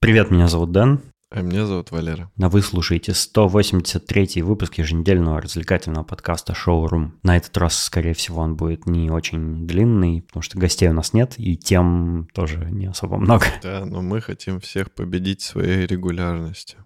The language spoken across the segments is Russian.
Привет, меня зовут Дэн. А меня зовут Валера. А вы слушаете 183 выпуск еженедельного развлекательного подкаста «Шоурум». На этот раз, скорее всего, он будет не очень длинный, потому что гостей у нас нет, и тем тоже не особо много. Да, но мы хотим всех победить своей регулярностью.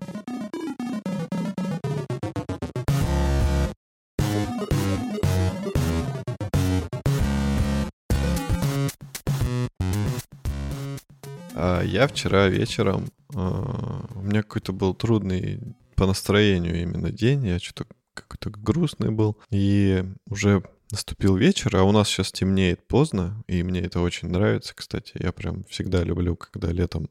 А я вчера вечером, а, у меня какой-то был трудный по настроению именно день, я что-то какой-то грустный был, и уже наступил вечер, а у нас сейчас темнеет поздно, и мне это очень нравится, кстати. Я прям всегда люблю, когда летом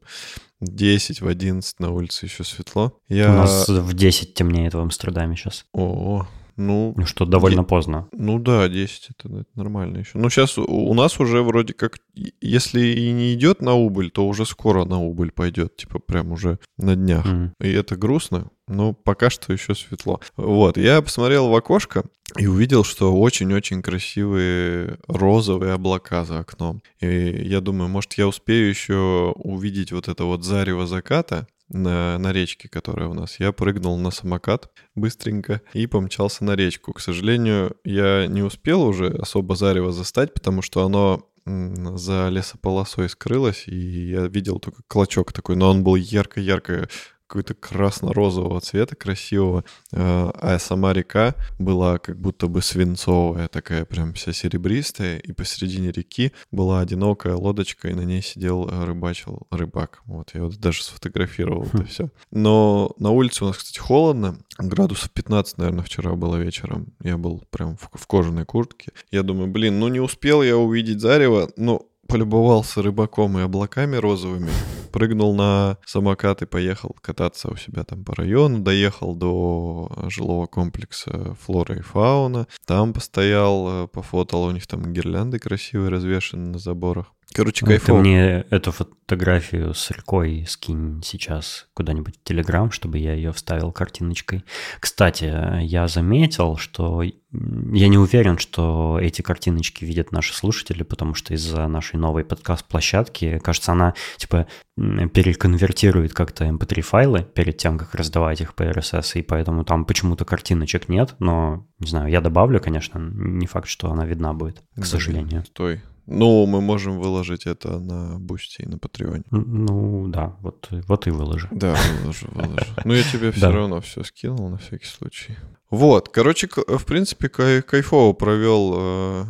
10 в 11 на улице еще светло. Я... У нас в 10 темнеет в Амстердаме сейчас. О, ну, ну что, довольно е- поздно. Ну да, 10 это, это нормально еще. Ну сейчас у нас уже вроде как, если и не идет на убыль, то уже скоро на убыль пойдет, типа прям уже на днях. Mm. И это грустно, но пока что еще светло. Вот, я посмотрел в окошко и увидел, что очень-очень красивые розовые облака за окном. И я думаю, может, я успею еще увидеть вот это вот зарево заката, на, на речке, которая у нас. Я прыгнул на самокат быстренько и помчался на речку. К сожалению, я не успел уже особо зарево застать, потому что оно за лесополосой скрылось, и я видел только клочок такой, но он был ярко-ярко какого-то красно-розового цвета красивого, а, а сама река была как будто бы свинцовая, такая прям вся серебристая, и посередине реки была одинокая лодочка, и на ней сидел э, рыбачил рыбак. Вот, я вот даже сфотографировал это все. Но на улице у нас, кстати, холодно, градусов 15, наверное, вчера было вечером. Я был прям в, в кожаной куртке. Я думаю, блин, ну не успел я увидеть зарево, но полюбовался рыбаком и облаками розовыми, прыгнул на самокат и поехал кататься у себя там по району, доехал до жилого комплекса флора и фауна, там постоял, э, пофотал, у них там гирлянды красивые развешаны на заборах. Короче, кайфово. Ты мне эту фотографию с рекой скинь сейчас куда-нибудь в Телеграм, чтобы я ее вставил картиночкой. Кстати, я заметил, что я не уверен, что эти картиночки видят наши слушатели, потому что из-за нашей новой подкаст-площадки, кажется, она типа переконвертирует как-то mp3-файлы эм перед тем, как раздавать их по RSS, и поэтому там почему-то картиночек нет, но, не знаю, я добавлю, конечно, не факт, что она видна будет, к Блин, сожалению. Стой, ну, мы можем выложить это на Boosty и на Patreon е. Ну, да, вот, вот и выложи. Да, выложу, выложу. Ну, я тебе все равно все скинул на всякий случай. Вот, короче, в принципе, кайфово провел э,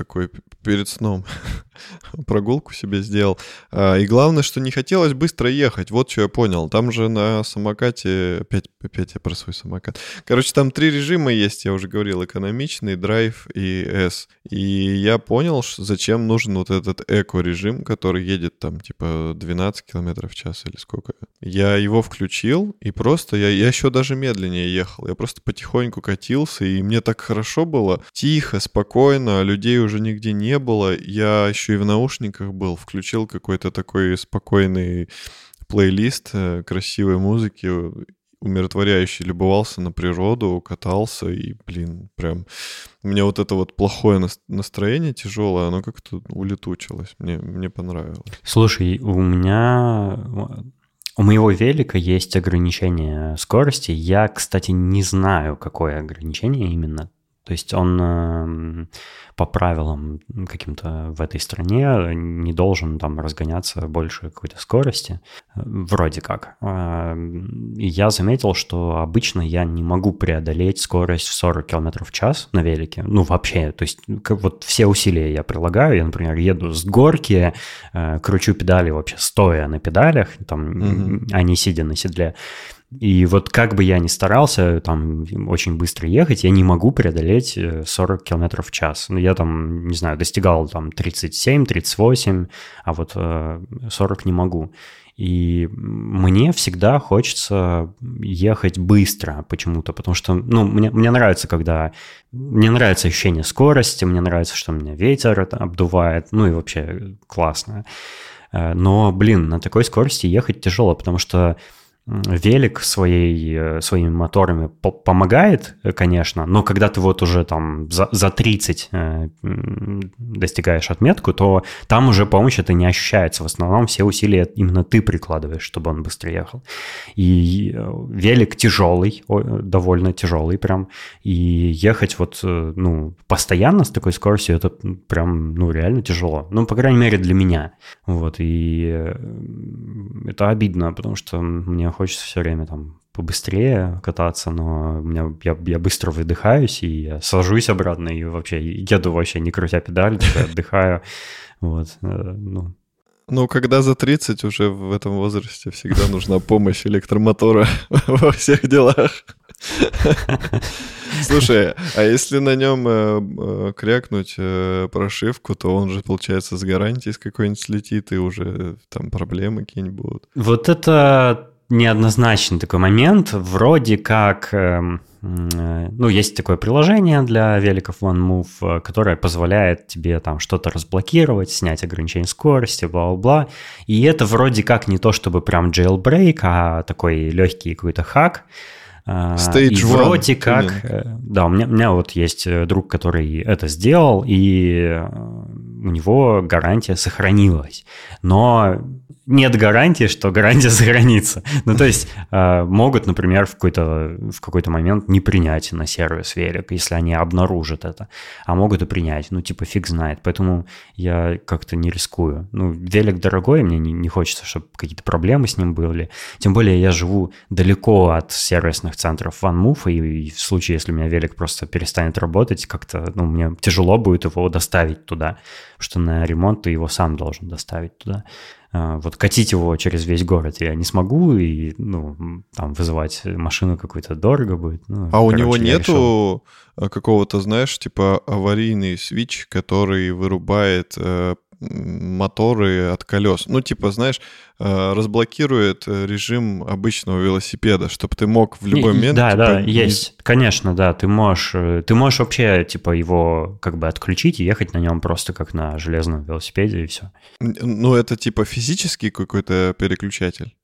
такой перед сном прогулку себе сделал. А, и главное, что не хотелось быстро ехать. Вот что я понял. Там же на самокате... Опять, опять я про свой самокат. Короче, там три режима есть, я уже говорил. Экономичный, драйв и S. И я понял, зачем нужен вот этот эко-режим, который едет там типа 12 км в час или сколько. Я его включил, и просто я, я еще даже медленнее ехал. Я просто потихоньку катился, и мне так хорошо было. Тихо, спокойно, людей уже нигде не было. Я еще и в наушниках был, включил какой-то такой спокойный плейлист э, красивой музыки, умиротворяющий, любовался на природу, катался, и, блин, прям у меня вот это вот плохое настроение тяжелое, оно как-то улетучилось. Мне, мне понравилось. Слушай, у меня у моего велика есть ограничение скорости. Я, кстати, не знаю, какое ограничение именно. То есть он эм, по правилам каким-то в этой стране не должен там разгоняться больше какой-то скорости, вроде как. Эм, и я заметил, что обычно я не могу преодолеть скорость в 40 км в час на велике. Ну, вообще, то есть вот все усилия я прилагаю. Я, например, еду с горки, э, кручу педали вообще стоя на педалях, там, mm-hmm. а не сидя на седле. И вот как бы я ни старался там очень быстро ехать, я не могу преодолеть 40 э, км в час. Ну, я там, не знаю, достигал там 37, 38, а вот 40 э, не могу. И мне всегда хочется ехать быстро почему-то, потому что, ну, мне, мне нравится, когда... Мне нравится ощущение скорости, мне нравится, что у меня ветер обдувает, ну и вообще классно. Э, но, блин, на такой скорости ехать тяжело, потому что велик своей, э, своими моторами по помогает, э, конечно, но когда ты вот уже там за, за 30 э, достигаешь отметку, то там уже помощь это не ощущается. В основном все усилия именно ты прикладываешь, чтобы он быстрее ехал. И велик тяжелый, довольно тяжелый прям, и ехать вот, ну, постоянно с такой скоростью, это прям, ну, реально тяжело. Ну, по крайней мере, для меня. Вот, и это обидно, потому что мне хочется все время там побыстрее кататься, но у меня, я, я быстро выдыхаюсь, и я сажусь обратно, и вообще еду вообще не крутя педаль, отдыхаю. Вот, э, ну, ну, когда за 30 уже в этом возрасте всегда нужна помощь электромотора во всех делах. Слушай, а если на нем э, э, крякнуть прошивку, то он же, получается, с гарантией с какой-нибудь слетит, и уже там проблемы какие-нибудь будут. Вот это неоднозначный такой момент. Вроде как, эм, э, ну, есть такое приложение для великов OneMove, э, которое позволяет тебе там что-то разблокировать, снять ограничение скорости, бла-бла-бла. И это вроде как не то, чтобы прям jailbreak, а такой легкий какой-то хак. А, Stage и вроде как, э, да, у меня, у меня вот есть э, друг, который это сделал, и э, у него гарантия сохранилась. Но нет гарантии, что гарантия сохранится. Ну, то есть э, могут, например, в какой-то, в какой-то момент не принять на сервис велик, если они обнаружат это. А могут и принять. Ну, типа, фиг знает. Поэтому я как-то не рискую. Ну, велик дорогой, мне не, не хочется, чтобы какие-то проблемы с ним были. Тем более я живу далеко от сервисных центров OneMove, и, и в случае, если у меня велик просто перестанет работать, как-то, ну, мне тяжело будет его доставить туда, что на ремонт ты его сам должен доставить туда. А, вот катить его через весь город я не смогу, и, ну, там, вызывать машину какую-то дорого будет. Ну, а короче, у него нету решил... какого-то, знаешь, типа аварийный свич, который вырубает э, моторы от колес. Ну, типа, знаешь, э, разблокирует э, режим обычного велосипеда, чтобы ты мог в любой момент... Да, типа, да, не... есть, конечно, да, ты можешь, э, ты можешь вообще, типа, его как бы отключить и ехать на нем просто как на железном велосипеде и все. Ну, это типа физический какой-то переключатель?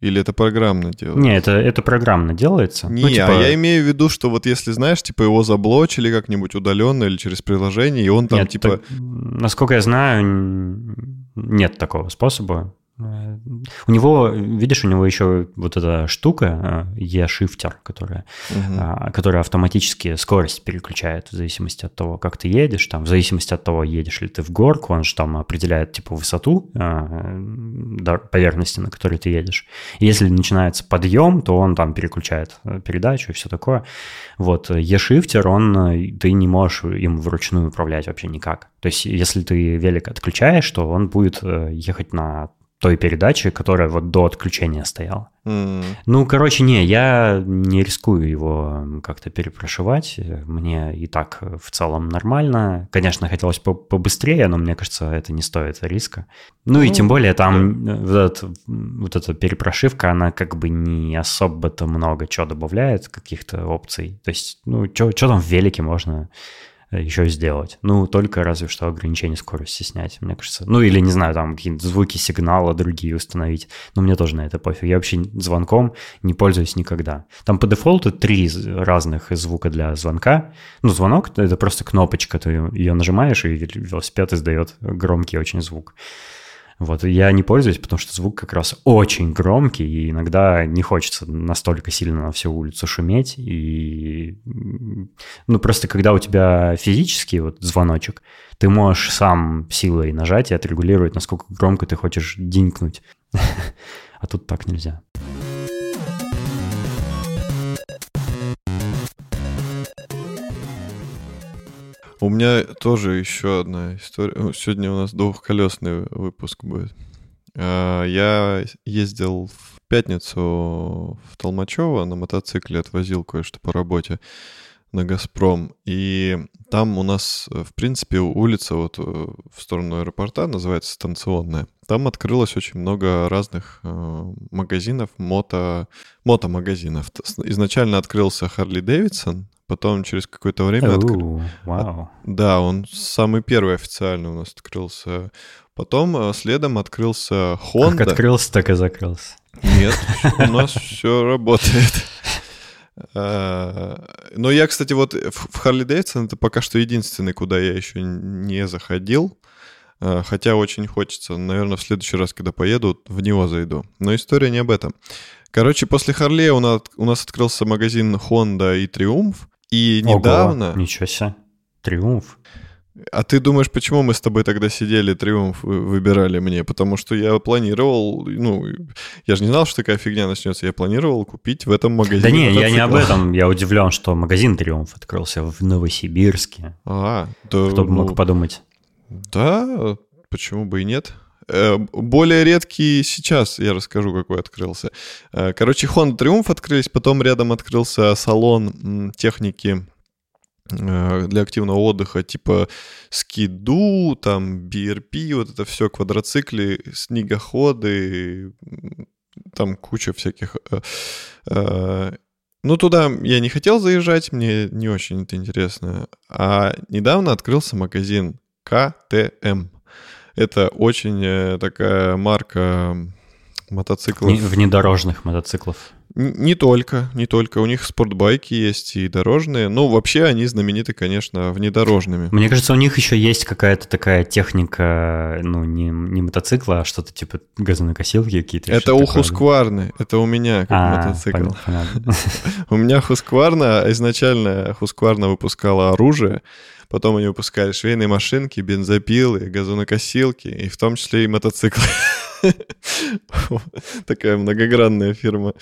Или это программно делается? Не, это, это программно делается. Не, ну, типа... а я имею в виду, что вот если, знаешь, типа его заблочили как-нибудь удаленно или через приложение, и он там Нет, типа... Так, насколько я знаю, нет такого способа. Э, у него, видишь, у него еще вот эта штука э, E-шифтер, которая, угу. которая автоматически скорость переключает в зависимости от того, как ты едешь, там, в зависимости от того, едешь ли ты в горку, он же там определяет типа высоту э, поверхности, на которой ты едешь. И если начинается подъем, то он там переключает передачу и все такое. Вот E-шифтер, он, ты не можешь им вручную управлять вообще никак. То есть если ты велик отключаешь, то он будет ехать на той передачи, которая вот до отключения стояла. Mm. Ну, короче, не, я не рискую его как-то перепрошивать. Мне и так в целом нормально. Конечно, хотелось по побыстрее, но мне кажется, это не стоит риска. Ну, mm. и тем более там yeah. вот, этот, вот эта перепрошивка, она как бы не особо-то много чего добавляет, каких-то опций. То есть, ну, что там в велике можно еще сделать. Ну, только разве что ограничение скорости снять, мне кажется. Ну, или, не знаю, там какие-то звуки сигнала другие установить. Но мне тоже на это пофиг. Я вообще звонком не пользуюсь никогда. Там по дефолту три разных звука для звонка. Ну, звонок — это просто кнопочка, ты ее нажимаешь, и велосипед издает громкий очень звук. Вот, я не пользуюсь, потому что звук как раз очень громкий, и иногда не хочется настолько сильно на всю улицу шуметь. И, ну, просто когда у тебя физический вот звоночек, ты можешь сам силой нажать и отрегулировать, насколько громко ты хочешь динькнуть. А тут так нельзя. У меня тоже еще одна история. Сегодня у нас двухколесный выпуск будет. А, я ездил в пятницу в Толмачево на мотоцикле, отвозил кое-что по работе на «Газпром». И там у нас, в принципе, улица вот э, в сторону аэропорта называется станционная. Там открылось очень много разных э, магазинов, мото, мотомагазинов. Изначально открылся Харли Дэвидсон, Потом через какое-то время... Оу, откры- Вау. Да, он самый первый официально у нас открылся. Потом э, следом открылся Honda. Как открылся, так и закрылся. Нет, у нас все работает. А, Но я, кстати, вот в Харли Дэвидсон это пока что единственный, куда я еще не заходил. А, Хотя очень хочется. Наверное, в следующий раз, когда поеду, в него зайду. Но история не об этом. Короче, после Харлея у нас, у нас открылся магазин Honda и Триумф. И Ого, недавно... Ничего себе. Триумф. А ты думаешь, почему мы с тобой тогда сидели, Триумф вы- выбирали мне? Потому что я планировал, ну, я же не знал, что такая фигня начнется. Я планировал купить в этом магазине Да не, я не об этом. Я удивлен, что магазин Триумф открылся в Новосибирске. А, да, Кто бы ну, мог подумать. Да, почему бы и нет? Э, Более редкий сейчас, я расскажу, какой открылся. Э, Короче, Honda Triumph открылись, потом рядом открылся салон техники э, для активного отдыха, типа скиду, там, BRP, вот это все, квадроциклы, снегоходы, там куча всяких... Ну, туда я не хотел заезжать, мне не очень это интересно. А недавно открылся магазин КТМ. Это очень э, такая марка мотоциклов. Не- Внедорожных мотоциклов. Не только, не только. У них спортбайки есть и дорожные. Ну, вообще они знамениты, конечно, внедорожными. Мне кажется, у них еще есть какая-то такая техника, ну, не, не мотоцикла, а что-то типа газонокосилки какие-то. Это у такое. Хускварны, это у меня как А, мотоцикл. У меня Хускварна, изначально Хускварна выпускала оружие, потом они выпускали швейные машинки, бензопилы, газонокосилки, и в том числе и мотоциклы. Такая многогранная фирма.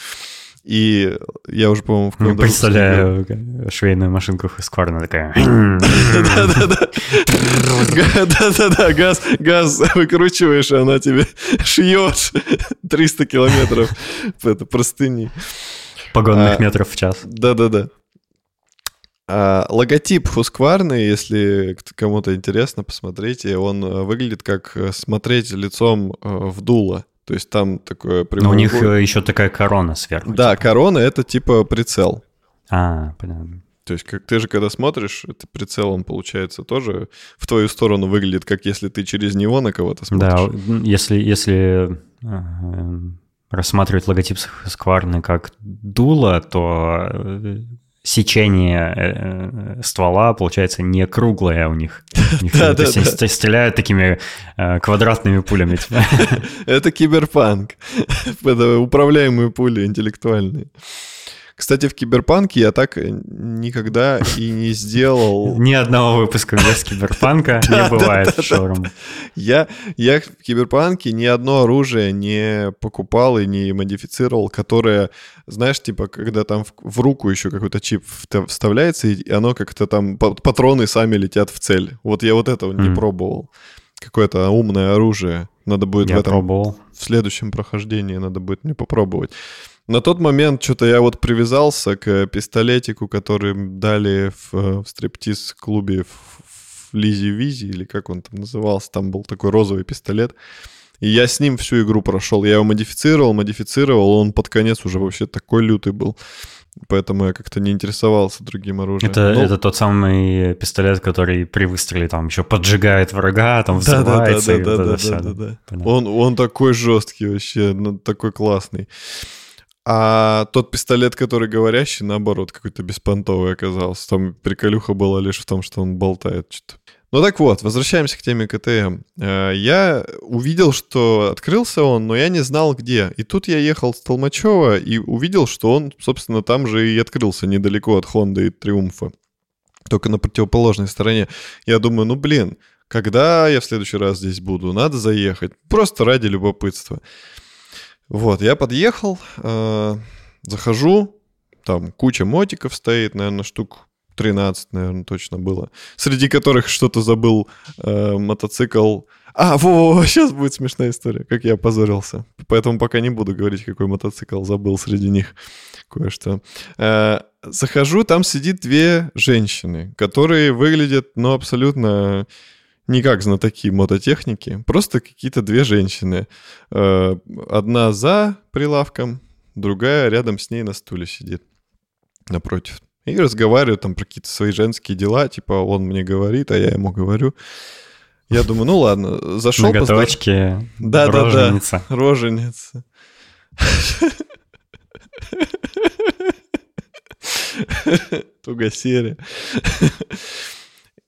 И я уже, по-моему, в Ну, каком-то выпуске. Представляю швейную машинку Хускварна такая. Да-да-да. Да-да-да, газ, газ выкручиваешь, и она тебе шьет 300 километров это простыни. Погонных А, метров в час. Да-да-да. А, логотип Хускварны, если кому-то интересно, посмотрите, он э, выглядит как э, смотреть лицом э, в дуло. То есть там такое Но у них еще такая корона сверху. Да, типа. корона — это типа прицел. А, понятно. То есть как ты же когда смотришь, это прицел, он получается тоже в твою сторону выглядит, как если ты через него на кого-то Да, смотришь. м, если, если рассматривать логотип Скварны как дуло, то сечение э, э, ствола получается не круглое у них. Да, стреляют такими э, квадратными пулями. типа. Это киберпанк. Это управляемые пули интеллектуальные. Кстати, в киберпанке я так никогда и не сделал. Ни одного выпуска без киберпанка не бывает в шоуруме. Я, в киберпанке ни одно оружие не покупал и не модифицировал, которое, знаешь, типа, когда там в, в руку еще какой-то чип вставляется, и оно как-то там, па- патроны сами летят в цель. Вот я вот этого не пробовал. Какое-то умное оружие. Надо будет в Я этом пробовал. в следующем прохождении надо будет мне попробовать. На тот момент что-то я вот привязался к пистолетику, который дали в, э, в стриптиз-клубе в, в Лизи Визи, или как он там назывался, там был такой розовый пистолет. И я с ним всю игру прошел. Я его модифицировал, модифицировал, он под конец уже вообще такой лютый был. Поэтому я как-то не интересовался другим оружием. Это, Ну, это тот самый пистолет, который при выстреле там еще поджигает врага, там взрывается. всё, Да-да-да-да-да-да. Понятно. Он, он такой жесткий вообще, ну, такой классный. А тот пистолет, который говорящий, наоборот, какой-то беспонтовый оказался. Там приколюха была лишь в том, что он болтает что-то. Ну так вот, возвращаемся к теме КТМ. Э, Я увидел, что открылся он, но я не знал где. И тут я ехал с Толмачева и увидел, что он, собственно, там же и открылся, недалеко от Хонды и Триумфа. Только на противоположной стороне. Я думаю, ну блин, когда я в следующий раз здесь буду? Надо заехать. Просто ради любопытства. Вот, я подъехал, э, захожу, там куча мотиков стоит, наверное, штук 13, наверное, точно было. Среди которых что-то забыл э, мотоцикл. А, во, сейчас будет смешная история, как я опозорился. Поэтому пока не буду говорить, какой мотоцикл забыл среди них кое-что. Э, захожу, там сидит две женщины, которые выглядят, ну, абсолютно не как знатоки мототехники, просто какие-то две женщины. Э, Одна за прилавком, другая рядом с ней на стуле сидит напротив. И разговариваю там про какие-то свои женские дела, типа он мне говорит, а я ему говорю. Я думаю, ну ладно, зашел... Ноготочки, да, роженица. Да, да, роженица. Тугосерия.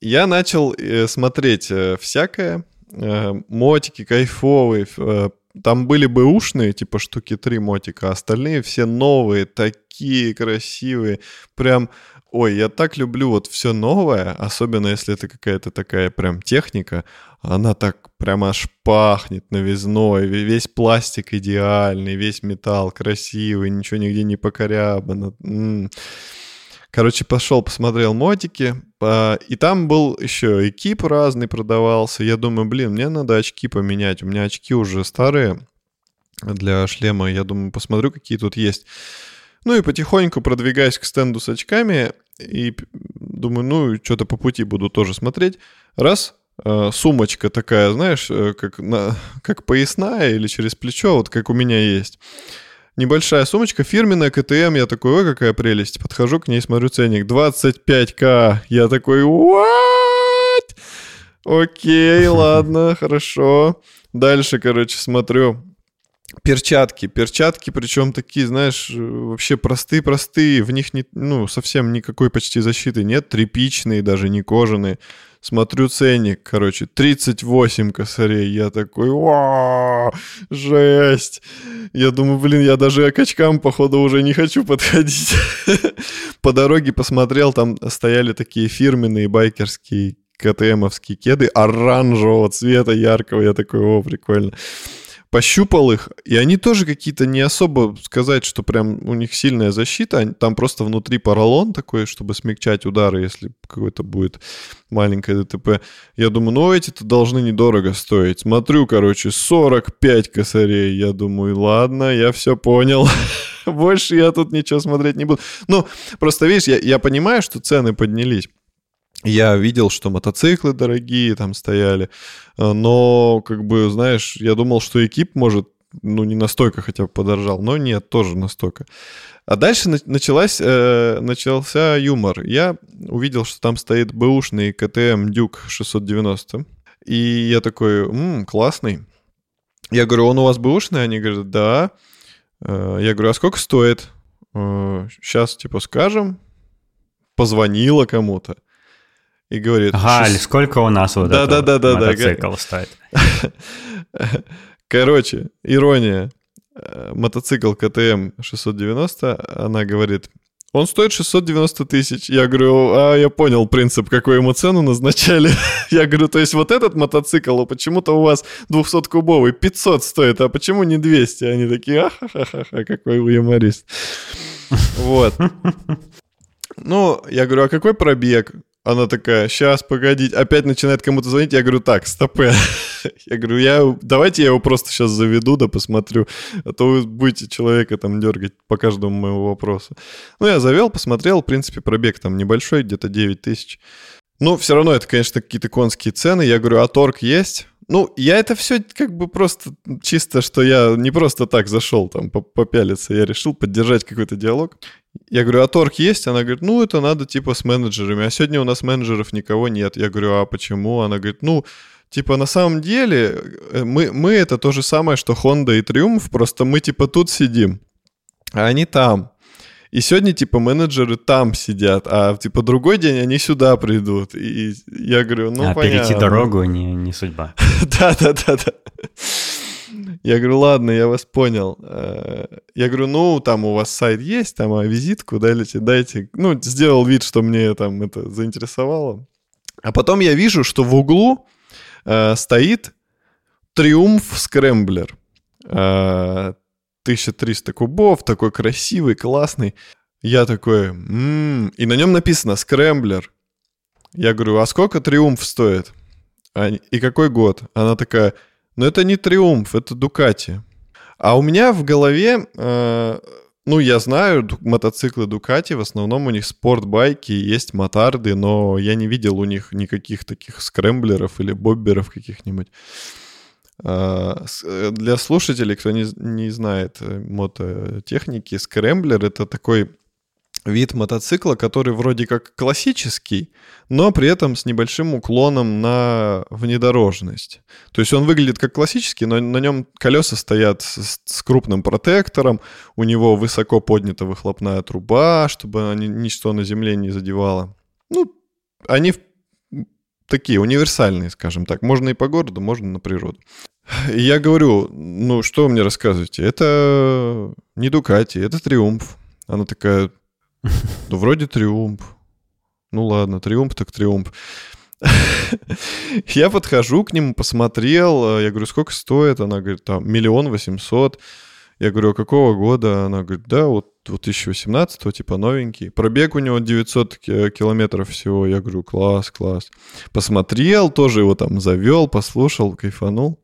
Я начал э, смотреть э, всякое. Э, мотики кайфовые. Там были бы ушные, типа штуки три мотика, а остальные все новые, такие красивые. Прям Ой, я так люблю вот все новое, особенно если это какая-то такая прям техника. Она так прям аж пахнет новизной, весь пластик идеальный, весь металл красивый, ничего нигде не покорябано. Короче, пошел, посмотрел мотики, и там был еще экип разный продавался. Я думаю, блин, мне надо очки поменять. У меня очки уже старые для шлема. Я думаю, посмотрю, какие тут есть. Ну и потихоньку продвигаюсь к стенду с очками и думаю, ну, что-то по пути буду тоже смотреть. Раз, э, сумочка такая, знаешь, э, как, на, как поясная или через плечо, вот как у меня есть. Небольшая сумочка, фирменная КТМ, я такой, ой, какая прелесть. Подхожу к ней, смотрю ценник, 25к. Я такой, what? Окей, ладно, хорошо. Дальше, короче, смотрю, Перчатки, перчатки, причем такие, знаешь, э, вообще простые-простые, в них не, ну, совсем никакой почти защиты нет, тряпичные, даже не кожаные. Смотрю ценник, короче, 38 косарей. Я такой, вау, жесть. Я думаю, блин, я даже к очкам, походу, уже не хочу подходить. По дороге посмотрел, там стояли такие фирменные байкерские КТМовские кеды оранжевого цвета, яркого. Я такой, о, прикольно пощупал их, и они тоже какие-то не особо сказать, что прям у них сильная защита, там просто внутри поролон такой, чтобы смягчать удары, если какой-то будет маленькое ДТП. Я думаю, ну эти-то должны недорого стоить. Смотрю, короче, 45 косарей. Я думаю, ладно, я все понял. Больше я тут ничего смотреть не буду. Ну, просто видишь, я, я понимаю, что цены поднялись. Я видел, что мотоциклы дорогие там стояли, э, но, как бы, знаешь, я думал, что экип может, ну, не настолько хотя бы подорожал, но нет, тоже настолько. А дальше началась, э, начался юмор. Я увидел, что там стоит бэушный КТМ Дюк 690, и я такой, м-м, классный. Я говорю, он у вас бэушный? Они говорят, да. Э, я говорю, а сколько стоит? Сейчас, типа, скажем. Позвонила кому-то и говорит... Галь, шест... сколько у нас вот да, да, да, да, мотоцикл да, стоит? Короче, ирония. Э, мотоцикл КТМ 690, она говорит, он стоит 690 тысяч. Я говорю, а я понял принцип, какую ему цену назначали. я говорю, то есть вот этот мотоцикл, а почему-то у вас 200-кубовый 500 стоит, а почему не 200? Они такие, ахахаха, какой вы юморист. вот. Ну, я говорю, а какой пробег? Она такая, сейчас, погодите, опять начинает кому-то звонить, я говорю, так, стопы. я говорю, я, давайте я его просто сейчас заведу, да посмотрю, а то вы будете человека там дергать по каждому моему вопросу. Ну, я завел, посмотрел, в принципе, пробег там небольшой, где-то 9 тысяч. Ну, все равно это, конечно, какие-то конские цены. Я говорю, а торг есть? Ну, я это все как бы просто чисто, что я не просто так зашел там попялиться, я решил поддержать какой-то диалог. Я говорю, а торг есть? Она говорит, ну, это надо типа с менеджерами. А сегодня у нас менеджеров никого нет. Я говорю, а почему? Она говорит, ну, типа на самом деле э, мы, мы это то же самое, что Honda и Triumph, просто мы типа тут сидим, а они там. И сегодня, типа, менеджеры там сидят, а, типа, другой день они сюда придут. И я говорю, ну, а понятно. перейти дорогу не, не судьба. Да-да-да-да. Я говорю, ладно, я вас понял. Э, я говорю, ну, там у вас сайт есть, там, а визитку дайте, дайте. Ну, сделал вид, что мне там это заинтересовало. А потом я вижу, что в углу э, стоит Triumph Scrambler. Э, 1300 кубов, такой красивый, классный. Я такой, м-м", и на нем написано «Scrambler». Я говорю, а сколько «Triumph» стоит? И какой год? Она такая, ну это не «Триумф», это «Дукати». А у меня в голове, э, ну я знаю мотоциклы «Дукати», в основном у них спортбайки, есть мотарды, но я не видел у них никаких таких скрэмблеров или бобберов каких-нибудь. А, э, для слушателей, кто не, не знает э, мототехники, скрэмблер — это такой вид мотоцикла, который вроде как классический, но при этом с небольшим уклоном на внедорожность. То есть он выглядит как классический, но на нем колеса стоят с, с крупным протектором, у него высоко поднята выхлопная труба, чтобы они, ничто на земле не задевало. Ну, они такие универсальные, скажем так. Можно и по городу, можно на природу. И я говорю, ну что вы мне рассказываете? Это не Дукати, это Триумф. Она такая, ну, вроде триумф. Ну ладно, триумф так триумф. Я подхожу к нему, посмотрел, э, я говорю, сколько стоит? Она говорит, там, миллион восемьсот. Я говорю, а какого года? Она говорит, да, вот 2018, типа новенький. Пробег у него 900 километров всего. Я говорю, класс, класс. Посмотрел, тоже его там завел, послушал, кайфанул.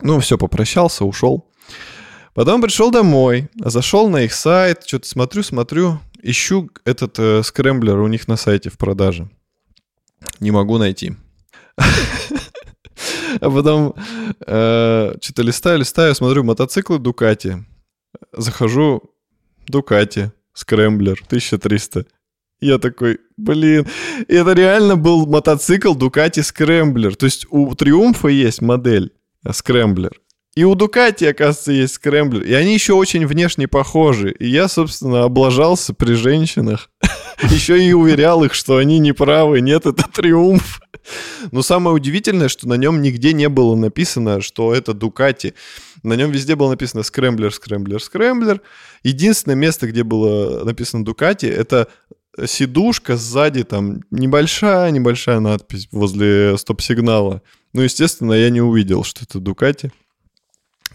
Ну, все, попрощался, ушел. Потом пришел домой, зашел на их сайт, что-то смотрю, смотрю, ищу этот э, Scrambler у них на сайте в продаже. Не могу найти. А потом э, что-то листаю, листаю, смотрю, мотоциклы Ducati. Захожу, Ducati, Scrambler, 1300. Я такой, блин, это реально был мотоцикл Ducati Scrambler. То есть у Триумфа есть модель Scrambler. И у Ducati, оказывается, есть Scrambler. И они еще очень внешне похожи. И я, собственно, облажался при женщинах. Еще и уверял их, что они не правы. Нет, это триумф. Но самое удивительное, что на нем нигде не было написано, что это Ducati. На нем везде было написано Scrambler, Scrambler, Scrambler. Единственное место, где было написано Ducati, это сидушка сзади, там небольшая-небольшая надпись возле стоп-сигнала. Ну, естественно, я не увидел, что это Дукати.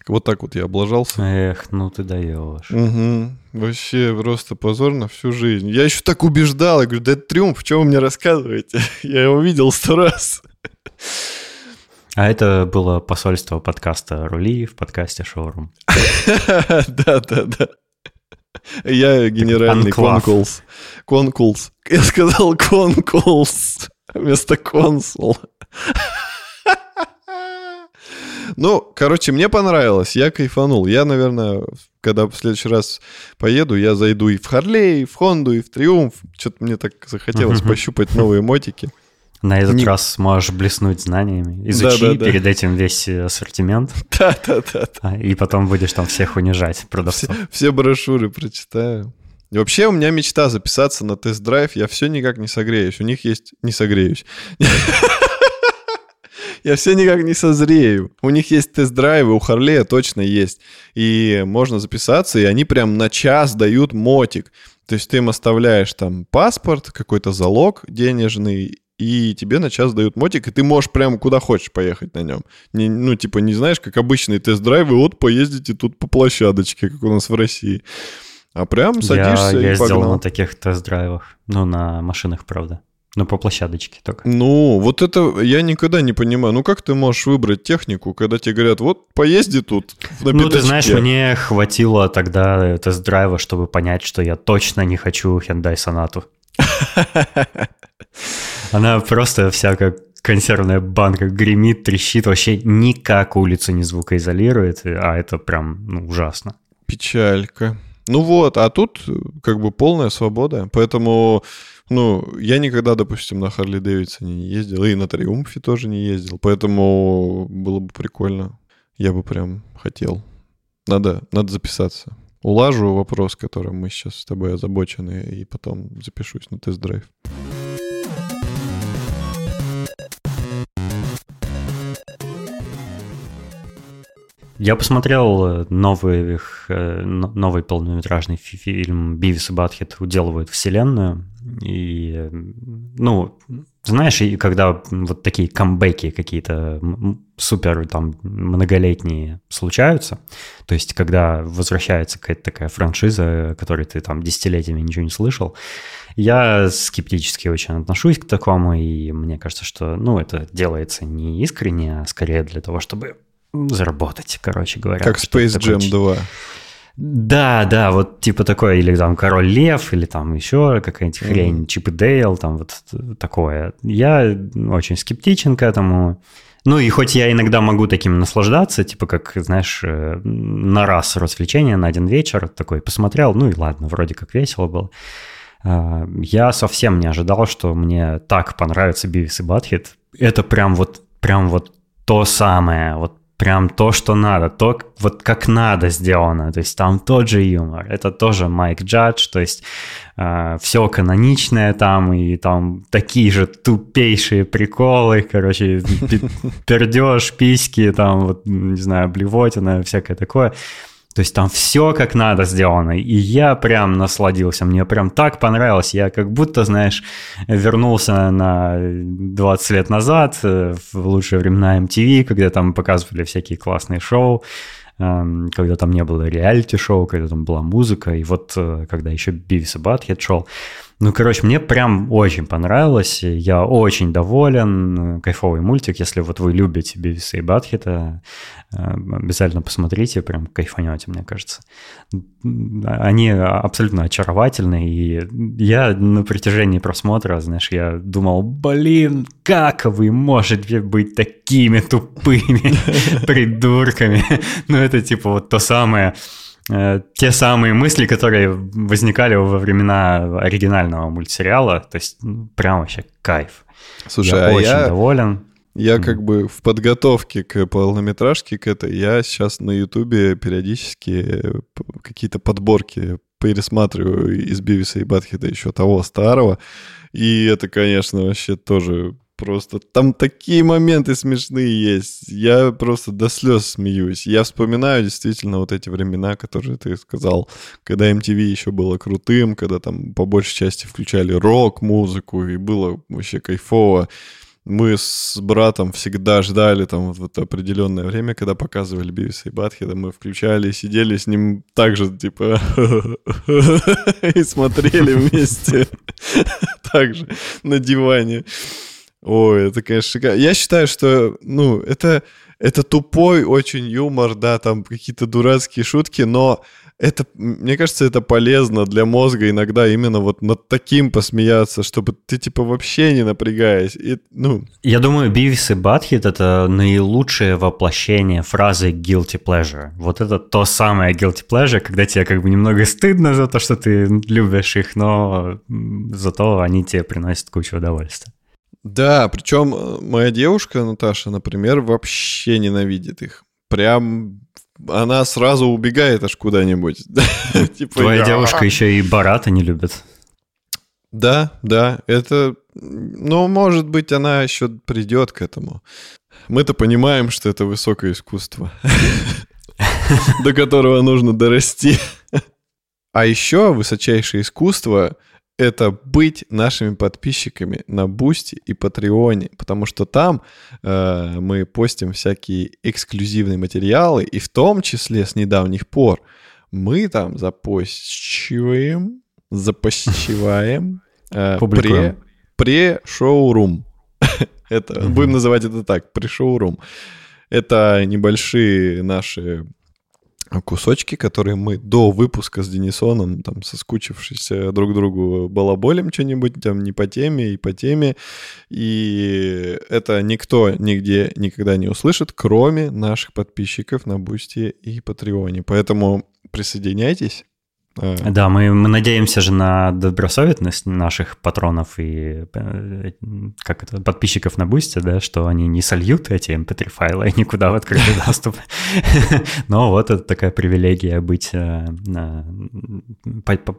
Вот так вот я облажался. Эх, ну ты даешь. Угу. Вообще просто позор на всю жизнь. Я еще так убеждал. Я говорю, да это триумф, что вы мне рассказываете? Я его видел сто раз. А это было посольство подкаста «Рули» в подкасте «Шоурум». Да, да, да. Я генеральный конкулс. Конкулс. Я сказал конкулс вместо консул. Ну, короче, мне понравилось, я кайфанул. Я, наверное, когда в следующий раз поеду, я зайду и в Харлей, и в Хонду, и в Триумф. Что-то мне так захотелось пощупать новые мотики. На этот Не... раз можешь блеснуть знаниями. Изучи да, да, да. перед этим весь ассортимент. Да, да, да. да. И потом будешь там всех унижать, продавцов. Все, все брошюры прочитаю. И вообще у меня мечта записаться на тест-драйв. Я все никак не согреюсь. У них есть... Не согреюсь. Я все никак не созрею. У них есть тест-драйвы, у Харлея точно есть. И можно записаться, и они прям на час дают мотик. То есть ты им оставляешь там паспорт, какой-то залог денежный, и тебе на час дают мотик, и ты можешь прямо куда хочешь поехать на нем. Не, ну, типа, не знаешь, как обычные тест-драйвы, вот поездите тут по площадочке, как у нас в России. А прям садишься я и ездил погнал. на таких тест-драйвах. Ну, на машинах, правда. Ну, по площадочке только. Ну, вот это я никогда не понимаю. Ну, как ты можешь выбрать технику, когда тебе говорят, вот, поезди тут на Ну, ты знаешь, мне хватило тогда тест-драйва, чтобы понять, что я точно не хочу Hyundai Sonata. Она просто вся как консервная банка гремит, трещит, вообще никак улицу не звукоизолирует, а это прям ну, ужасно. Печалька. Ну вот, а тут как бы полная свобода, поэтому ну, я никогда, допустим, на Харли Дэвидсоне не ездил, и на Триумфе тоже не ездил, поэтому было бы прикольно. Я бы прям хотел. Надо, надо записаться. Улажу вопрос, которым мы сейчас с тобой озабочены, и потом запишусь на тест-драйв. Я посмотрел э, новый, э, новый полнометражный фильм «Бивис и Батхет уделывают вселенную». И, ну, знаешь, и когда вот такие камбэки какие-то супер там многолетние случаются, то есть когда возвращается какая-то такая франшиза, которой ты там десятилетиями ничего не слышал, я скептически очень отношусь к такому, и мне кажется, что, ну, это делается не искренне, а скорее для того, чтобы заработать, короче говоря. Как Space Jam такое... 2. Да, да, вот типа такое, или там Король Лев, или там еще какая-нибудь хрень, mm-hmm. Чип и Дейл, там вот такое. Я очень скептичен к этому. Ну и хоть я иногда могу таким наслаждаться, типа как, знаешь, э, на раз развлечение на один вечер, такой посмотрел, ну и ладно, вроде как весело было. А, я совсем не ожидал, что мне так понравится Бивис и Батхит. Это прям вот, прям вот то самое, вот прям то, что надо, то, вот как надо сделано. То есть там тот же юмор, это тоже Майк Джадж, то есть э, все каноничное там, и там такие же тупейшие приколы, короче, пердеж, письки, там, вот, не знаю, блевотина, всякое такое. То есть там все как надо сделано. И я прям насладился. Мне прям так понравилось. Я как будто, знаешь, вернулся на 20 лет назад э, в лучшие времена MTV, когда там показывали всякие классные шоу эм, когда там не было реалити-шоу, когда там была музыка, и вот э, когда еще Бивис и Батхед шел. Ну, короче, мне прям очень понравилось, я очень доволен, кайфовый мультик, если вот вы любите Бивиса и Батхита, э, обязательно посмотрите, прям кайфанете, мне кажется. Они абсолютно очаровательны, и я на протяжении просмотра, знаешь, я думал, блин, как вы можете быть такими тупыми придурками? Ну, это типа вот то самое те самые мысли, которые возникали во времена оригинального мультсериала. То есть ну, прям вообще кайф. Слушай, я а очень я, доволен. Я как бы в подготовке к полнометражке, к этой, я сейчас на Ютубе периодически какие-то подборки пересматриваю из Бивиса и Батхита еще того старого. И это, конечно, вообще тоже Просто там такие моменты смешные есть. Я просто до слез смеюсь. Я вспоминаю действительно вот эти времена, которые ты сказал, когда MTV еще было крутым, когда там по большей части включали рок-музыку, и было вообще кайфово. Мы с братом всегда ждали там вот определенное время, когда показывали Бивиса и Батхеда, мы включали, сидели с ним так же, типа, и смотрели вместе так же на диване. Ой, это, конечно, шикарно. Я считаю, что, ну, это, это тупой очень юмор, да, там какие-то дурацкие шутки, но это, мне кажется, это полезно для мозга иногда именно вот над таким посмеяться, чтобы ты типа вообще не напрягаясь. И, ну. Я думаю, Бивис и Батхит — это наилучшее воплощение фразы guilty pleasure. Вот это то самое guilty pleasure, когда тебе как бы немного стыдно за то, что ты любишь их, но зато они тебе приносят кучу удовольствия. Да, причем э, моя девушка Наташа, например, вообще ненавидит их. Прям она сразу убегает аж куда-нибудь. типа, Твоя девушка еще и Барата не любит. Да, да, это... Ну, может быть, она еще придет к этому. Мы-то понимаем, что это высокое искусство, до которого нужно дорасти. А еще высочайшее искусство это быть нашими подписчиками на Boosty и Patreon е, потому что там э, мы постим всякие эксклюзивные материалы, и в том числе с недавних пор мы там запостиваем, запостиваем э, pre, pre-show room. это, будем называть это так, pre-show room. Это небольшие наши кусочки, которые мы до выпуска с Денисоном, там, соскучившись друг другу, балаболим что-нибудь там не по теме и по теме. И это никто нигде никогда не услышит, кроме наших подписчиков на Boosty и Patreon е. Поэтому присоединяйтесь. Э, да, мы, мы надеемся же на добросовестность наших патронов и э, как это, подписчиков на Boosty, да, что они не сольют эти mp3 эм файлы никуда в открытый доступ. Но вот это такая привилегия быть, э,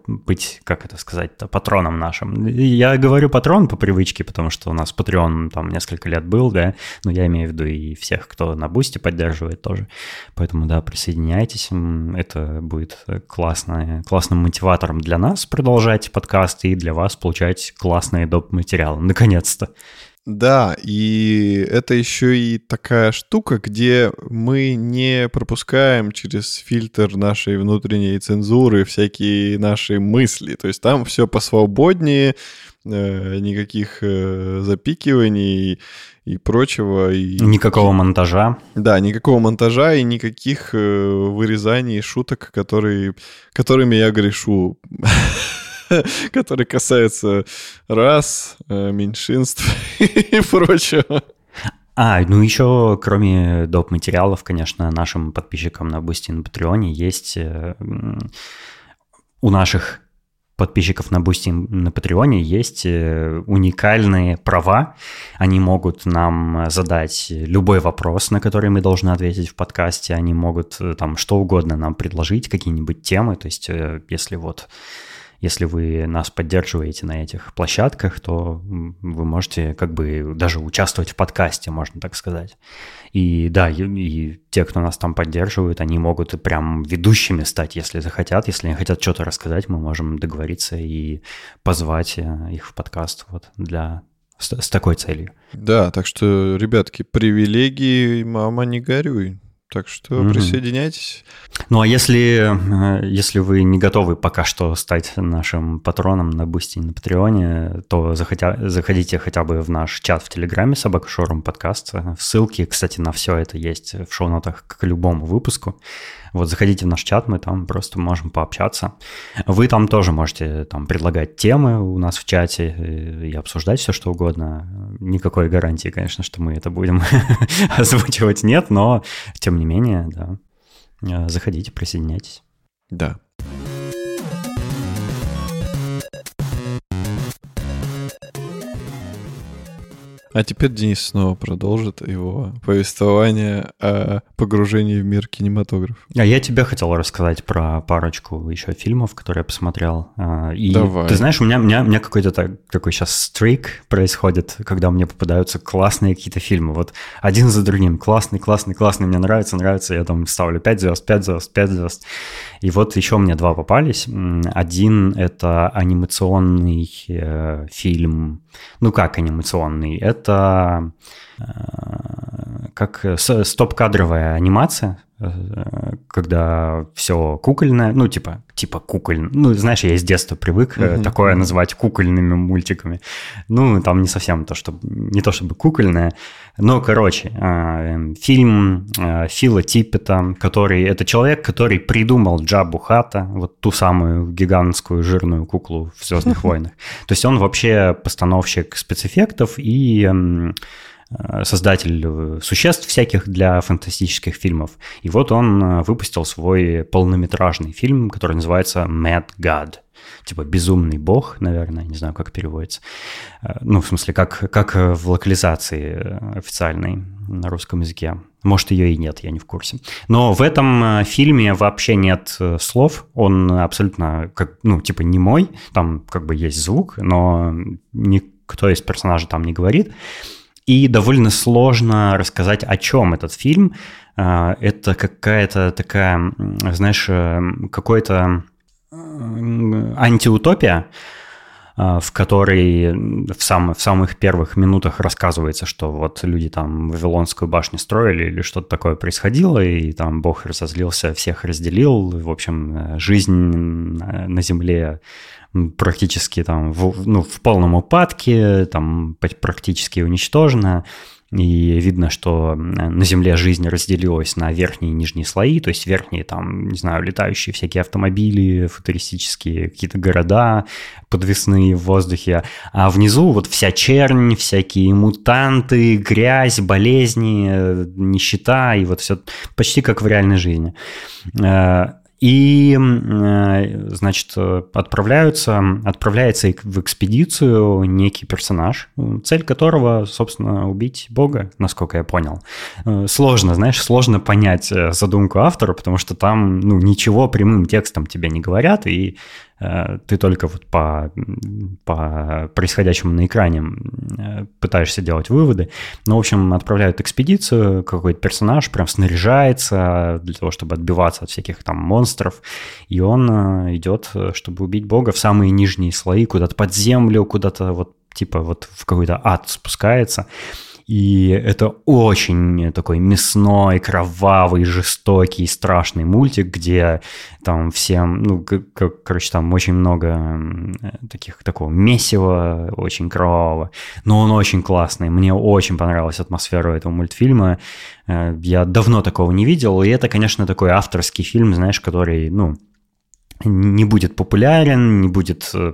быть, как это сказать, патроном нашим. Я говорю патрон по привычке, потому что у нас Patreon там несколько лет был, да, но я имею в виду и всех, кто на Бусте поддерживает тоже. Поэтому, да, присоединяйтесь, это будет классная классным мотиватором для нас продолжать подкасты и для вас получать классные доп. материалы. Наконец-то. Да, и это еще и такая штука, где мы не пропускаем через фильтр нашей внутренней цензуры всякие наши мысли. То есть там все посвободнее, э, никаких э, запикиваний и прочего. И... Никакого монтажа. Да, никакого монтажа и никаких э, вырезаний шуток, которые, которыми я грешу. которые касаются рас, э, меньшинств и прочего. А, ну еще, кроме доп. материалов, конечно, нашим подписчикам на Boosty на Patreon е есть э, у наших подписчиков на Бусти на Патреоне есть э, уникальные права. Они могут нам задать любой вопрос, на который мы должны ответить в подкасте. Они могут э, там что угодно нам предложить, какие-нибудь темы. То есть э, если вот если вы нас поддерживаете на этих площадках, то вы можете как бы даже участвовать в подкасте, можно так сказать. И да, и, и те, кто нас там поддерживают, они могут прям ведущими стать, если захотят. Если они хотят что-то рассказать, мы можем договориться и позвать э, их в подкаст вот для с, с такой целью. Да, так что, ребятки, привилегии, мама, не горюй. Так что mm-hmm. присоединяйтесь. Ну а если, э, если вы не готовы пока что стать нашим патроном на Бусти на Патреоне, то захотя, заходите хотя бы в наш чат в Телеграме Собака Шорум подкаст. Ссылки, кстати, на все это есть в шоу-нотах к любому выпуску. Вот заходите в наш чат, мы там просто можем пообщаться. Вы там тоже можете там предлагать темы у нас в чате и обсуждать все, что угодно. Никакой гарантии, конечно, что мы это будем озвучивать нет, но тем не менее, да, заходите, присоединяйтесь. Да. А теперь Денис снова продолжит его повествование о погружении в мир кинематографа. А я тебе хотел рассказать про парочку еще фильмов, которые я посмотрел. А, и Давай. ты знаешь, у меня, у меня, у меня какой-то так, такой сейчас стрик происходит, когда мне попадаются классные какие-то фильмы. Вот один за другим. Классный, классный, классный. Мне нравится, нравится. Я там ставлю 5 звезд, 5 звезд, 5 звезд. И вот еще мне два попались. Один — это анимационный э, фильм. Ну как анимационный? Это это э, как стоп-кадровая анимация, э, когда все кукольное, ну, типа, типа кукольное. Ну, знаешь, я из детства привык uh-huh. такое называть кукольными мультиками. Ну, там не совсем то, что не то чтобы кукольное. Но, короче, фильм Фила Типпета, который... Это человек, который придумал Джабу Хата, вот ту самую гигантскую жирную куклу в «Звездных войнах». То есть он вообще постановщик спецэффектов и Э, создатель э, существ всяких для фантастических фильмов. И вот он э, выпустил свой полнометражный фильм, который называется Mad God. Типа «Безумный бог», наверное, не знаю, как переводится. Ну, в смысле, как, как в локализации официальной на русском языке. Может, ее и нет, я не в курсе. Но в этом фильме вообще нет слов. Он абсолютно, как, ну, типа не мой. Там как бы есть звук, но никто из персонажей там не говорит. И довольно сложно рассказать, о чем этот фильм. А, это какая-то такая, знаешь, э, какой-то антиутопия, в которой в, сам, в самых первых минутах рассказывается, что вот люди там Вавилонскую башню строили или что-то такое происходило, и там Бог разозлился, всех разделил. В общем, э, жизнь на Земле практически там в, ну, в полном упадке, там практически уничтожена. И видно, что на Земле жизнь разделилась на верхние и нижние слои, то есть верхние там, не знаю, летающие всякие автомобили, футуристические какие-то города подвесные в воздухе, а внизу вот вся чернь, всякие мутанты, грязь, болезни, нищета и вот все почти как в реальной жизни. И, э, значит, отправляются, отправляется в экспедицию некий персонаж, цель которого, собственно, убить Бога, насколько я понял. Э, сложно, знаешь, сложно понять э, задумку автора, потому что там ну, ничего прямым текстом тебе не говорят, и ты только вот по, по происходящему на экране э, пытаешься делать выводы. Ну, в общем, отправляют экспедицию, какой-то персонаж прям снаряжается для того, чтобы отбиваться от всяких там монстров, и он э, идет, чтобы убить бога в самые нижние слои, куда-то под землю, куда-то вот типа вот в какой-то ад спускается. И это очень такой мясной, кровавый, жестокий, страшный мультик, где там всем, ну, короче, там очень много таких, такого месива, очень кровавого. Но он очень классный. Мне очень понравилась атмосфера этого мультфильма. Э, я давно такого не видел. И это, конечно, такой авторский фильм, знаешь, который, ну, не будет популярен, не будет, э,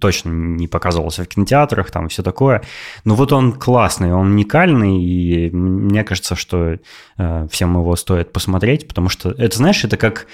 точно не показывался в кинотеатрах, там все такое. Но вот он классный, он уникальный, и мне кажется, что э, всем его стоит посмотреть, потому что это, знаешь, это как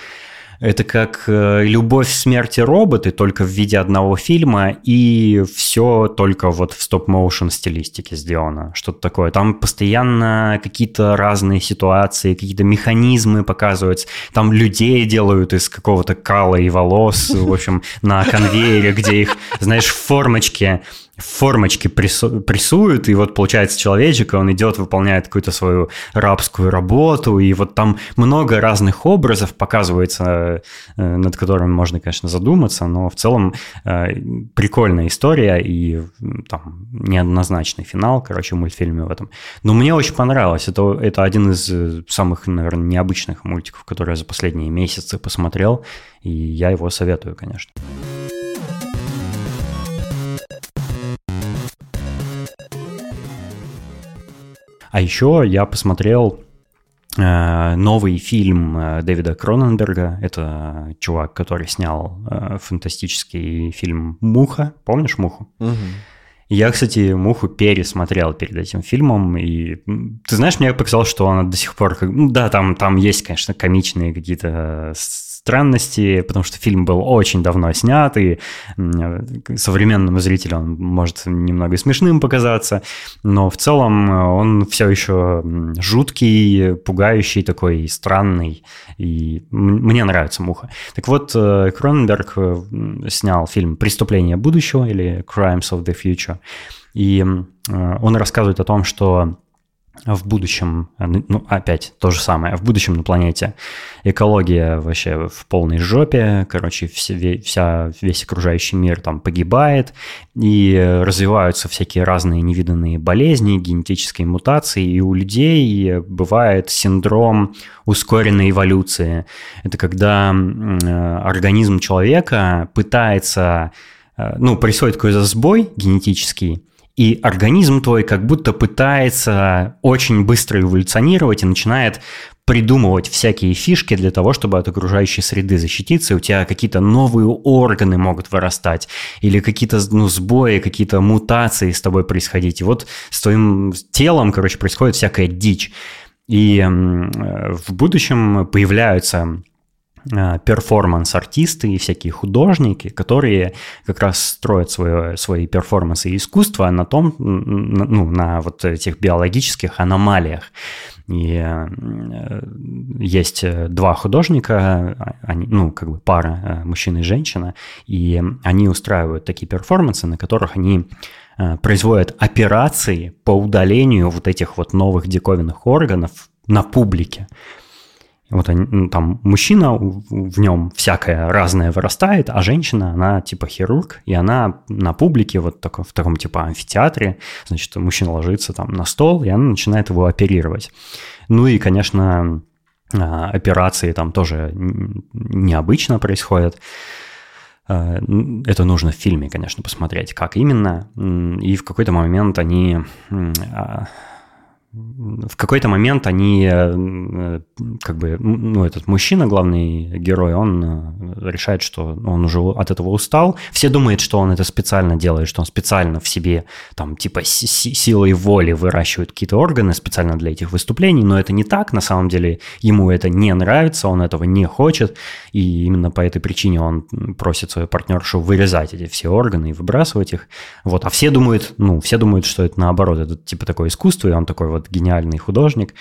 Это как э, «Любовь, смерти роботы», только в виде одного фильма, и все только вот в стоп-моушен стилистике сделано. Что-то такое. Там постоянно какие-то разные ситуации, какие-то механизмы показываются. Там людей делают из какого-то кала и волос, в общем, на конвейере, где их, знаешь, в формочке формочки прессу, прессуют, и вот получается человечек, он идет, выполняет какую-то свою рабскую работу, и вот там много разных образов показывается, э, над которыми можно, конечно, задуматься, но в целом э, прикольная история и там неоднозначный финал, короче, в мультфильме в этом. Но мне очень понравилось. Это, это один из э, самых, наверное, необычных мультиков, которые я за последние месяцы посмотрел, и я его советую, конечно. А еще я посмотрел э, новый фильм э, Дэвида Кроненберга. Это чувак, который снял э, фантастический фильм «Муха». Помнишь «Муху»? Угу. Я, кстати, «Муху» пересмотрел перед этим фильмом, и ты знаешь, мне показалось, что она до сих пор... Ну да, там, там есть, конечно, комичные какие-то странности, потому что фильм был очень давно снят, и современному зрителю он может немного смешным показаться, но в целом э, он все еще жуткий, пугающий такой, странный, и мне нравится «Муха». Так вот, э, Кроненберг э, снял фильм «Преступление будущего» или «Crimes of the Future», и он рассказывает о том, что в будущем, э, ну, опять то же самое, в будущем на планете экология вообще в полной жопе, короче, все, вся, весь окружающий мир там погибает, и развиваются всякие разные невиданные болезни, генетические мутации, и у людей бывает синдром ускоренной эволюции. Это когда э, организм человека пытается, э, ну, происходит какой-то сбой генетический, и организм твой как будто пытается очень быстро эволюционировать и начинает придумывать всякие фишки для того, чтобы от окружающей среды защититься, у тебя какие-то новые органы могут вырастать, или какие-то ну, сбои, какие-то мутации с тобой происходить. И вот с твоим телом, короче, происходит всякая дичь. И в будущем появляются перформанс-артисты и всякие художники, которые как раз строят свое, свои перформансы и искусство на том, ну, на вот этих биологических аномалиях. И э, есть два художника, а, они, ну, как бы пара, э, мужчина и женщина, и они устраивают такие перформансы, на которых они производят операции по удалению вот этих вот новых диковинных органов на публике. Вот они, ну, там мужчина, в нем всякое разное вырастает, а женщина, она типа хирург, и она на публике вот таком, в таком типа амфитеатре, значит, мужчина ложится там на стол, и она начинает его оперировать. Ну и, конечно, а, операции там тоже необычно происходят. А, это нужно в фильме, конечно, посмотреть, как именно. И в какой-то момент они а, в какой-то момент они, э, как бы, ну, этот мужчина, главный герой, он э, решает, что он уже от этого устал. Все думают, что он это специально делает, что он специально в себе, там, типа, силой воли выращивает какие-то органы специально для этих выступлений, но это не так, на самом деле ему это не нравится, он этого не хочет, и именно по этой причине он просит свою партнершу вырезать эти все органы и выбрасывать их. Вот, а все думают, ну, все думают, что это наоборот, это типа такое искусство, и он такой вот гениальный художник.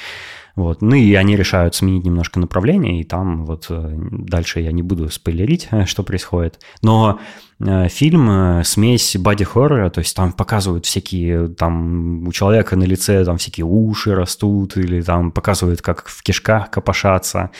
Вот. Ну и они решают сменить немножко направление, и там вот э, дальше я не буду спойлерить, что происходит. Но Э, фильм э, смесь боди хоррора, то есть там показывают всякие, там у человека на лице там всякие уши растут, или там показывают, как в кишках копошатся,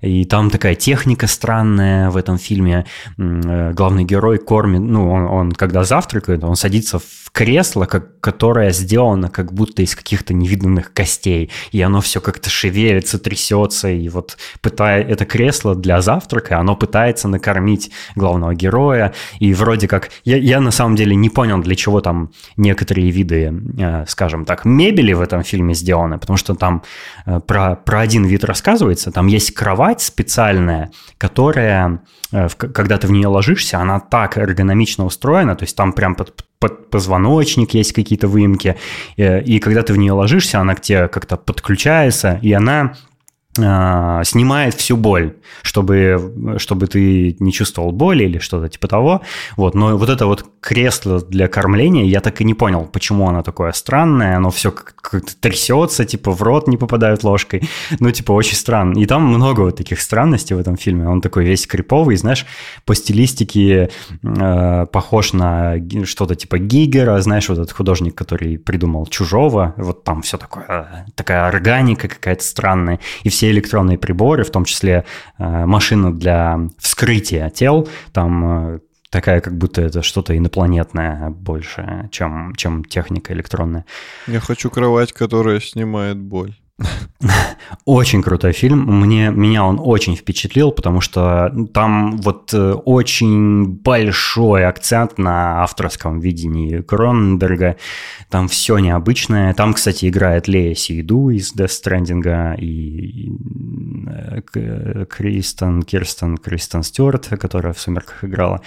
и там такая техника странная в этом фильме. Э, главный герой кормит, ну, он, он когда завтракает, он садится в кресло, как, которое сделано как будто из каких-то невиданных костей, и оно все как-то шевелится, трясется, и вот пытая это кресло для завтрака, оно пытается накормить главного героя, и вроде как... Я, я на самом деле не понял, для чего там некоторые виды, э, скажем так, мебели в этом фильме сделаны, потому что там э, про, про один вид рассказывается. Там есть кровать специальная, которая, э, когда ты в нее ложишься, она так эргономично устроена, то есть там прям под позвоночник есть какие-то выемки, и когда ты в нее ложишься, она к тебе как-то подключается, и она э, снимает всю боль, чтобы, чтобы ты не чувствовал боли или что-то типа того. Вот. Но вот это вот кресло для кормления, я так и не понял, почему оно такое странное, оно все как-то трясется, типа в рот не попадают ложкой. Ну, типа, очень странно. И там много вот таких странностей в этом фильме. Он такой весь криповый, знаешь, по стилистике э, похож на что-то типа Гигера, знаешь, вот этот художник, который придумал Чужого, вот там все такое, такая органика какая-то странная. И все электронные приборы, в том числе э, машина для вскрытия тел, там э, такая, как будто это что-то инопланетное больше, чем, чем техника электронная. Я хочу кровать, которая снимает боль. Очень крутой фильм. Мне, меня он очень впечатлил, потому что там вот э, очень большой акцент на авторском видении Кроненберга. Там все необычное. Там, кстати, играет Лея Сейду из Death Stranding и, и э, Кристен, Кирстен, Кристен Стюарт, которая в «Сумерках» играла.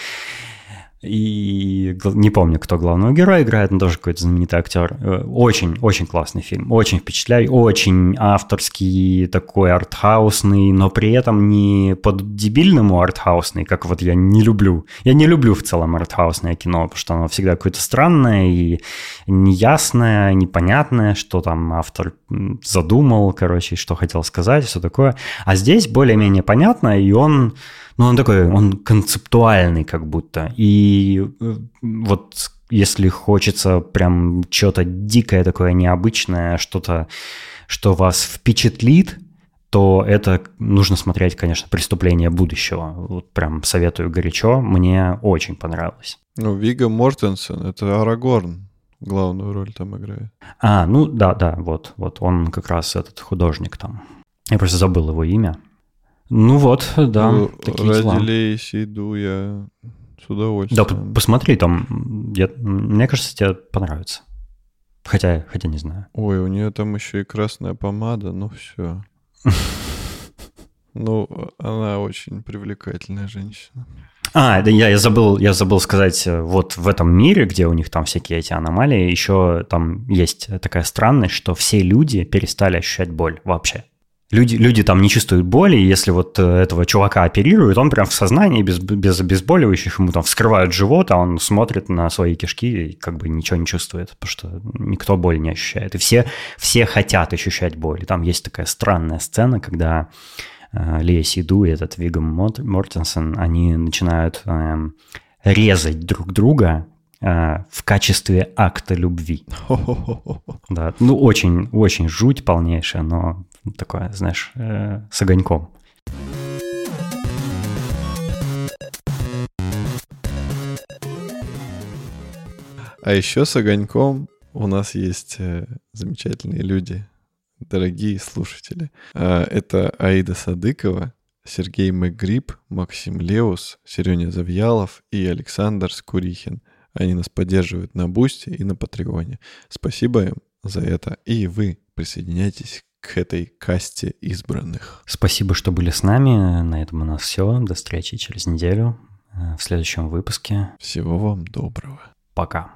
И не помню, кто главного героя играет, но тоже какой-то знаменитый актер. Очень-очень э, классный фильм, очень впечатляющий, очень авторский, такой артхаусный, но при этом не под дебильному артхаусный, как вот я не люблю. Я не люблю в целом артхаусное кино, потому что оно всегда какое-то странное и неясное, непонятное, что там автор задумал, короче, что хотел сказать, все такое. А здесь более-менее понятно, и он ну, он такой, он концептуальный как будто. И э, вот если хочется прям что-то дикое такое, необычное, что-то, что вас впечатлит, то это нужно смотреть, конечно, «Преступление будущего». Вот прям советую горячо, мне очень понравилось. Ну, Вига Мортенсен, это Арагорн главную роль там играет. А, ну да, да, вот, вот он как раз этот художник там. Я просто забыл его имя. Ну вот, да, ну, такие дела. Иду я с удовольствием. Да, посмотри, там, я, мне кажется, тебе понравится. Хотя, хотя не знаю. Ой, у нее там еще и красная помада, ну все. Ну, она очень привлекательная женщина. А, да, я, я забыл, я забыл сказать, э, вот в этом мире, где у них там всякие эти аномалии, еще там есть такая странность, что все люди перестали ощущать боль вообще. Люди, люди там не чувствуют боли, и если вот э, этого чувака оперируют, он прям в сознании, без, без обезболивающих, ему там вскрывают живот, а он смотрит на свои кишки и как бы ничего не чувствует, потому что никто боль не ощущает. И все, все хотят ощущать боль. И там есть такая странная сцена, когда э, Лея Сиду и этот Вигом Мортенсен, они начинают э, резать друг друга э, в качестве акта любви. Да, ну очень, очень жуть полнейшая, но такое, знаешь, э, с огоньком. А еще с огоньком у нас есть э, замечательные люди, дорогие слушатели. А, это Аида Садыкова, Сергей Мэгриб, Максим Леус, Сереня Завьялов и Александр Скурихин. Они нас поддерживают на Бусте и на Патреоне. Спасибо им за это. И вы присоединяйтесь к этой касте избранных. Спасибо, что были с нами. На этом у нас все. До встречи через неделю э, в следующем выпуске. Всего вам доброго. Пока.